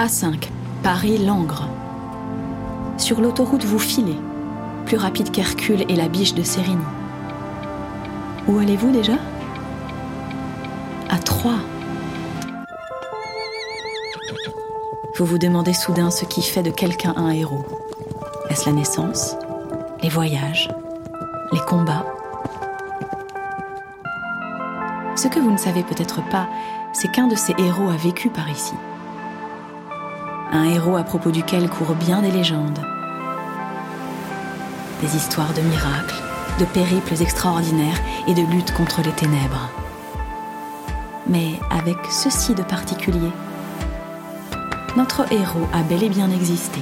A5, Paris-Langres. Sur l'autoroute, vous filez, plus rapide qu'Hercule et la biche de Sérigny. Où allez-vous déjà? À Troyes. Vous vous demandez soudain ce qui fait de quelqu'un un héros. Est-ce la naissance? Les voyages? Les combats? Ce que vous ne savez peut-être pas, c'est qu'un de ces héros a vécu par ici. Un héros à propos duquel courent bien des légendes. Des histoires de miracles, de périples extraordinaires et de luttes contre les ténèbres. Mais avec ceci de particulier, notre héros a bel et bien existé.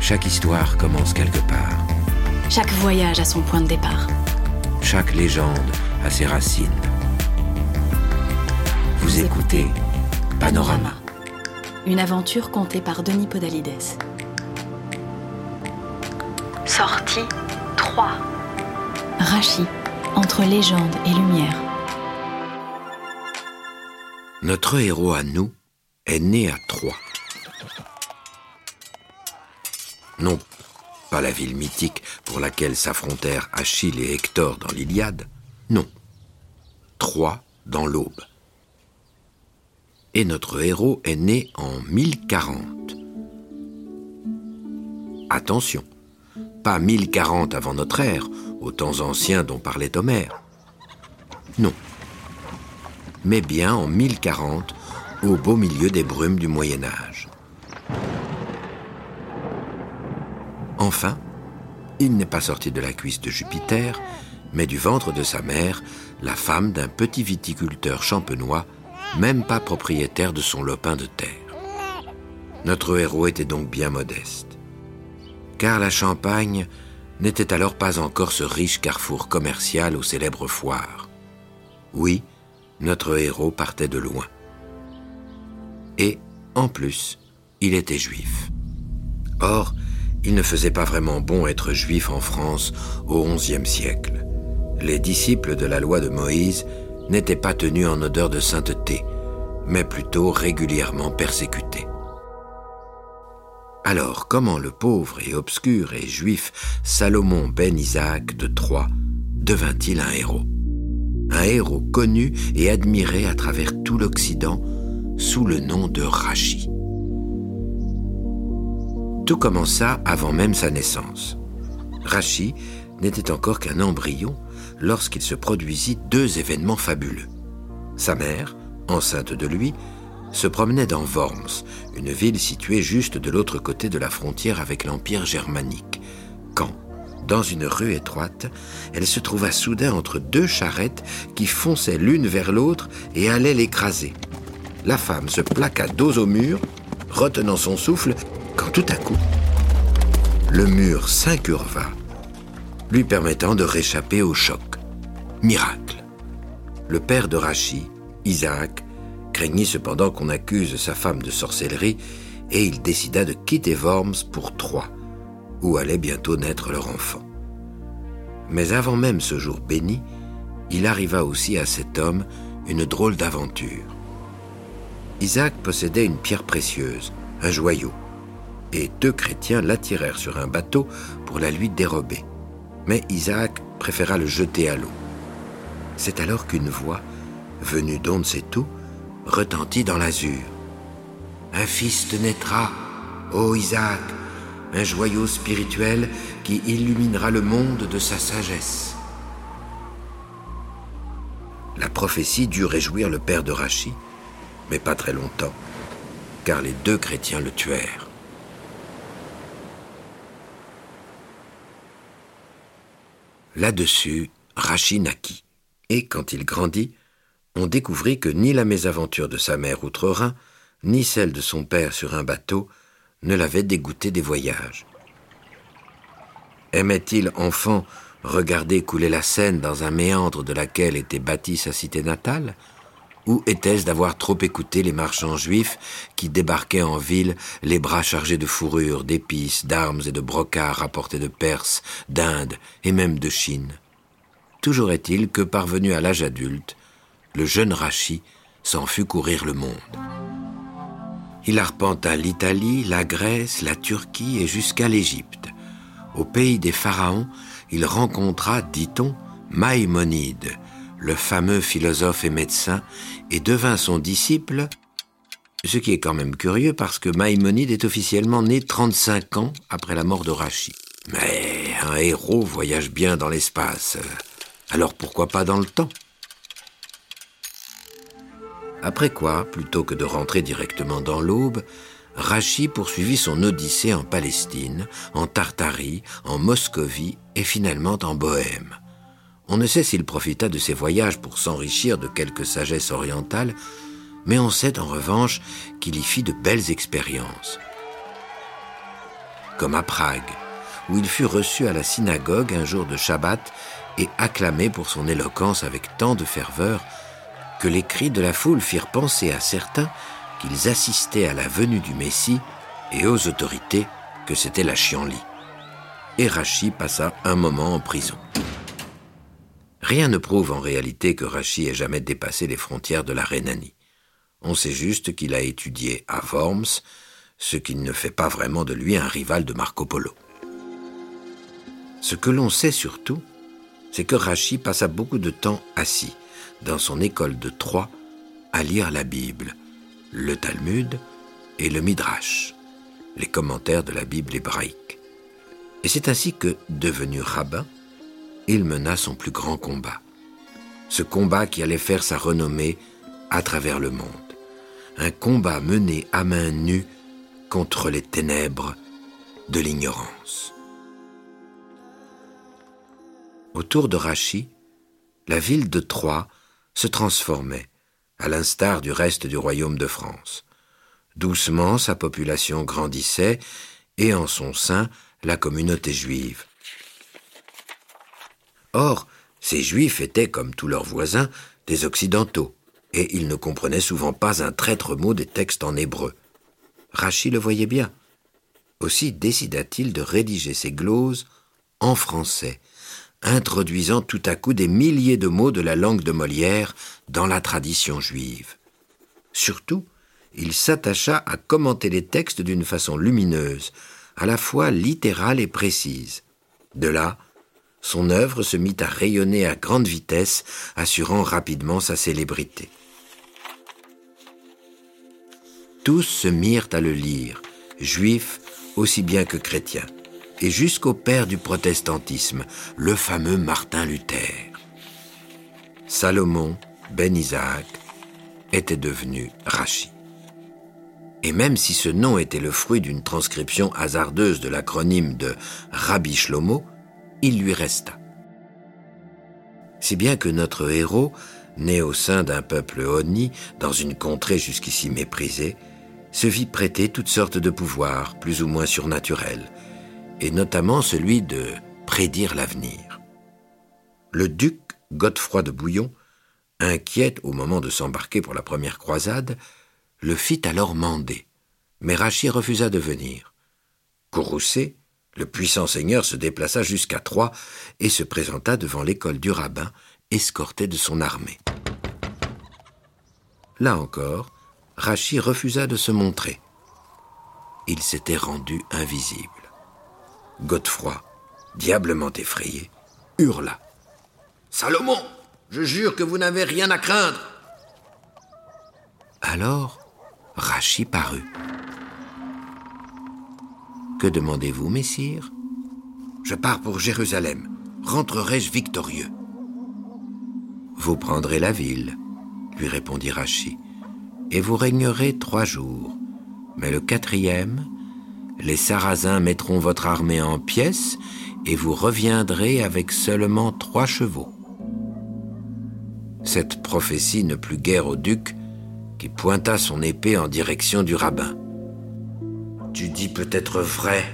Chaque histoire commence quelque part. Chaque voyage a son point de départ. Chaque légende a ses racines. Vous écoutez Panorama. Une aventure contée par Denis Podalides. Sortie 3. Rachi, entre légende et lumière. Notre héros à nous est né à Troyes. Non, pas la ville mythique pour laquelle s'affrontèrent Achille et Hector dans l'Iliade. Non. Troyes dans l'Aube. Et notre héros est né en 1040. Attention, pas 1040 avant notre ère, aux temps anciens dont parlait Homère. Non. Mais bien en 1040 au beau milieu des brumes du Moyen Âge. Enfin, il n'est pas sorti de la cuisse de Jupiter, mais du ventre de sa mère, la femme d'un petit viticulteur champenois, même pas propriétaire de son lopin de terre. Notre héros était donc bien modeste. Car la Champagne n'était alors pas encore ce riche carrefour commercial aux célèbres foires. Oui, notre héros partait de loin. Et, en plus, il était juif. Or, il ne faisait pas vraiment bon être juif en France au XIe siècle. Les disciples de la loi de Moïse n'étaient pas tenus en odeur de sainteté, mais plutôt régulièrement persécutés. Alors, comment le pauvre et obscur et juif Salomon ben Isaac de Troyes devint-il un héros? Un héros connu et admiré à travers tout l'Occident sous le nom de Rachi. Tout commença avant même sa naissance. Rachi n'était encore qu'un embryon lorsqu'il se produisit deux événements fabuleux. Sa mère, enceinte de lui, se promenait dans Worms, une ville située juste de l'autre côté de la frontière avec l'Empire germanique, quand, dans une rue étroite, elle se trouva soudain entre deux charrettes qui fonçaient l'une vers l'autre et allaient l'écraser la femme se plaqua dos au mur, retenant son souffle, quand tout à coup, le mur s'incurva, lui permettant de réchapper au choc. Miracle. Le père de Rachi, Isaac, craignit cependant qu'on accuse sa femme de sorcellerie et il décida de quitter Worms pour Troyes, où allait bientôt naître leur enfant. Mais avant même ce jour béni, il arriva aussi à cet homme une drôle d'aventure. Isaac possédait une pierre précieuse, un joyau, et deux chrétiens l'attirèrent sur un bateau pour la lui dérober. Mais Isaac préféra le jeter à l'eau. C'est alors qu'une voix, venue d'on retentit dans l'azur. Un fils te naîtra, ô Isaac, un joyau spirituel qui illuminera le monde de sa sagesse. La prophétie dut réjouir le père de Rachid, mais pas très longtemps, car les deux chrétiens le tuèrent. Là-dessus, Rachid naquit, et quand il grandit, on découvrit que ni la mésaventure de sa mère outre-Rhin, ni celle de son père sur un bateau ne l'avaient dégoûté des voyages. Aimait-il, enfant, regarder couler la Seine dans un méandre de laquelle était bâtie sa cité natale? Ou était-ce d'avoir trop écouté les marchands juifs qui débarquaient en ville les bras chargés de fourrures, d'épices, d'armes et de brocarts rapportés de Perse, d'Inde et même de Chine? Toujours est-il que, parvenu à l'âge adulte, le jeune Rachi s'en fut courir le monde. Il arpenta l'Italie, la Grèce, la Turquie et jusqu'à l'Égypte. Au pays des pharaons, il rencontra, dit-on, Maïmonide, le fameux philosophe et médecin, et devint son disciple, ce qui est quand même curieux parce que Maïmonide est officiellement né 35 ans après la mort de Rachid. Mais un héros voyage bien dans l'espace. Alors pourquoi pas dans le temps? Après quoi, plutôt que de rentrer directement dans l'aube, Rachi poursuivit son odyssée en Palestine, en Tartarie, en Moscovie et finalement en Bohême. On ne sait s'il profita de ses voyages pour s'enrichir de quelques sagesses orientales, mais on sait en revanche qu'il y fit de belles expériences. Comme à Prague, où il fut reçu à la synagogue un jour de Shabbat et acclamé pour son éloquence avec tant de ferveur que les cris de la foule firent penser à certains qu'ils assistaient à la venue du Messie et aux autorités que c'était la chienlit. Et passa un moment en prison. Rien ne prouve en réalité que Rachi ait jamais dépassé les frontières de la Rhénanie. On sait juste qu'il a étudié à Worms, ce qui ne fait pas vraiment de lui un rival de Marco Polo. Ce que l'on sait surtout, c'est que Rachi passa beaucoup de temps assis, dans son école de Troyes, à lire la Bible, le Talmud et le Midrash, les commentaires de la Bible hébraïque. Et c'est ainsi que, devenu rabbin, il mena son plus grand combat. Ce combat qui allait faire sa renommée à travers le monde. Un combat mené à main nue contre les ténèbres de l'ignorance. Autour de Rachi, la ville de Troyes se transformait, à l'instar du reste du royaume de France. Doucement, sa population grandissait, et en son sein, la communauté juive. Or, ces juifs étaient, comme tous leurs voisins, des occidentaux, et ils ne comprenaient souvent pas un traître mot des textes en hébreu. Rachid le voyait bien. Aussi décida-t-il de rédiger ses gloses en français, introduisant tout à coup des milliers de mots de la langue de Molière dans la tradition juive. Surtout, il s'attacha à commenter les textes d'une façon lumineuse, à la fois littérale et précise. De là, son œuvre se mit à rayonner à grande vitesse, assurant rapidement sa célébrité. Tous se mirent à le lire, juifs aussi bien que chrétiens et jusqu'au père du protestantisme, le fameux Martin Luther. Salomon ben Isaac était devenu Rachi. Et même si ce nom était le fruit d'une transcription hasardeuse de l'acronyme de Rabbi Shlomo, il lui resta. Si bien que notre héros, né au sein d'un peuple honni, dans une contrée jusqu'ici méprisée, se vit prêter toutes sortes de pouvoirs, plus ou moins surnaturels, et notamment celui de prédire l'avenir. Le duc Godefroy de Bouillon, inquiet au moment de s'embarquer pour la première croisade, le fit alors mander. Mais Rachid refusa de venir. Courroucé, le puissant seigneur se déplaça jusqu'à Troyes et se présenta devant l'école du rabbin, escorté de son armée. Là encore, Rachid refusa de se montrer. Il s'était rendu invisible. Godefroy, diablement effrayé, hurla. Salomon, je jure que vous n'avez rien à craindre. Alors, Rachi parut. Que demandez-vous, messire? Je pars pour Jérusalem. Rentrerai-je victorieux? Vous prendrez la ville, lui répondit Rachi, et vous régnerez trois jours. Mais le quatrième, les Sarrasins mettront votre armée en pièces et vous reviendrez avec seulement trois chevaux. Cette prophétie ne plut guère au duc, qui pointa son épée en direction du rabbin. Tu dis peut-être vrai,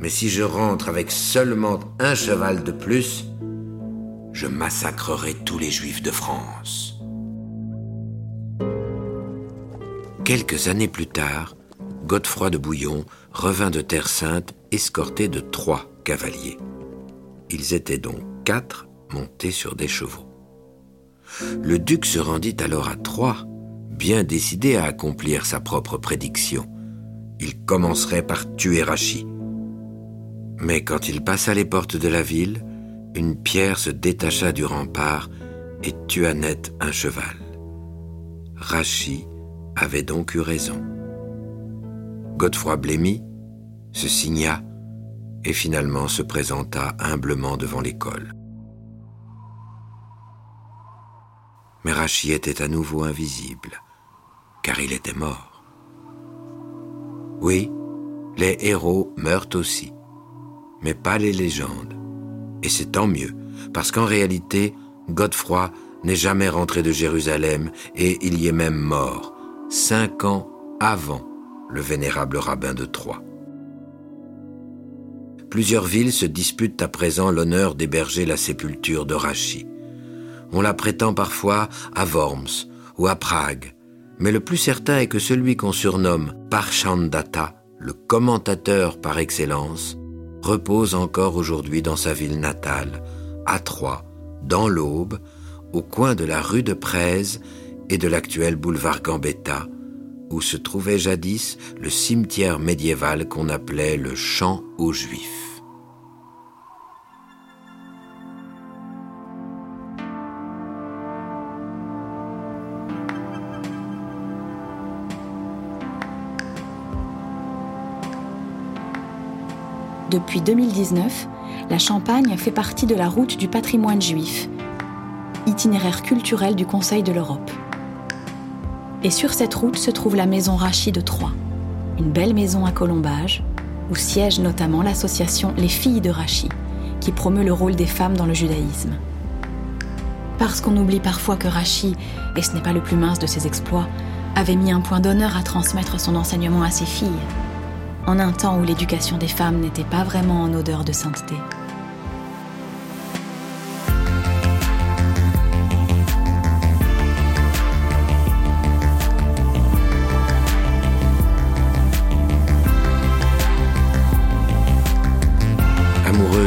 mais si je rentre avec seulement un cheval de plus, je massacrerai tous les juifs de France. Quelques années plus tard, Godefroy de Bouillon revint de Terre Sainte escorté de trois cavaliers. Ils étaient donc quatre montés sur des chevaux. Le duc se rendit alors à Troyes, bien décidé à accomplir sa propre prédiction. Il commencerait par tuer Rachi. Mais quand il passa les portes de la ville, une pierre se détacha du rempart et tua net un cheval. Rachi avait donc eu raison. Godefroy blêmit, se signa et finalement se présenta humblement devant l'école. Mais Rachi était à nouveau invisible, car il était mort. Oui, les héros meurent aussi, mais pas les légendes. Et c'est tant mieux, parce qu'en réalité, Godefroy n'est jamais rentré de Jérusalem et il y est même mort, cinq ans avant le vénérable rabbin de Troyes. Plusieurs villes se disputent à présent l'honneur d'héberger la sépulture de Rachi. On la prétend parfois à Worms ou à Prague, mais le plus certain est que celui qu'on surnomme Parchandata, le commentateur par excellence, repose encore aujourd'hui dans sa ville natale, à Troyes, dans l'Aube, au coin de la rue de Prèze et de l'actuel boulevard Gambetta, où se trouvait jadis le cimetière médiéval qu'on appelait le Champ aux Juifs. Depuis 2019, la Champagne fait partie de la route du patrimoine juif, itinéraire culturel du Conseil de l'Europe. Et sur cette route se trouve la maison Rachid de Troyes, une belle maison à colombage, où siège notamment l'association Les Filles de Rachid, qui promeut le rôle des femmes dans le judaïsme. Parce qu'on oublie parfois que Rachid, et ce n'est pas le plus mince de ses exploits, avait mis un point d'honneur à transmettre son enseignement à ses filles en un temps où l'éducation des femmes n'était pas vraiment en odeur de sainteté.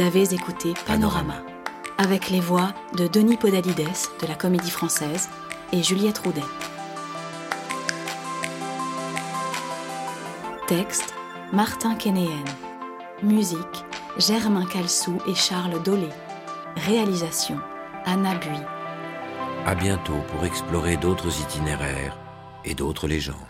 Vous avez écouté Panorama, avec les voix de Denis Podalides de la Comédie Française et Juliette Roudet. Texte Martin Kenéen. Musique Germain Calsou et Charles Dolé. Réalisation Anna Bui. À bientôt pour explorer d'autres itinéraires et d'autres légendes.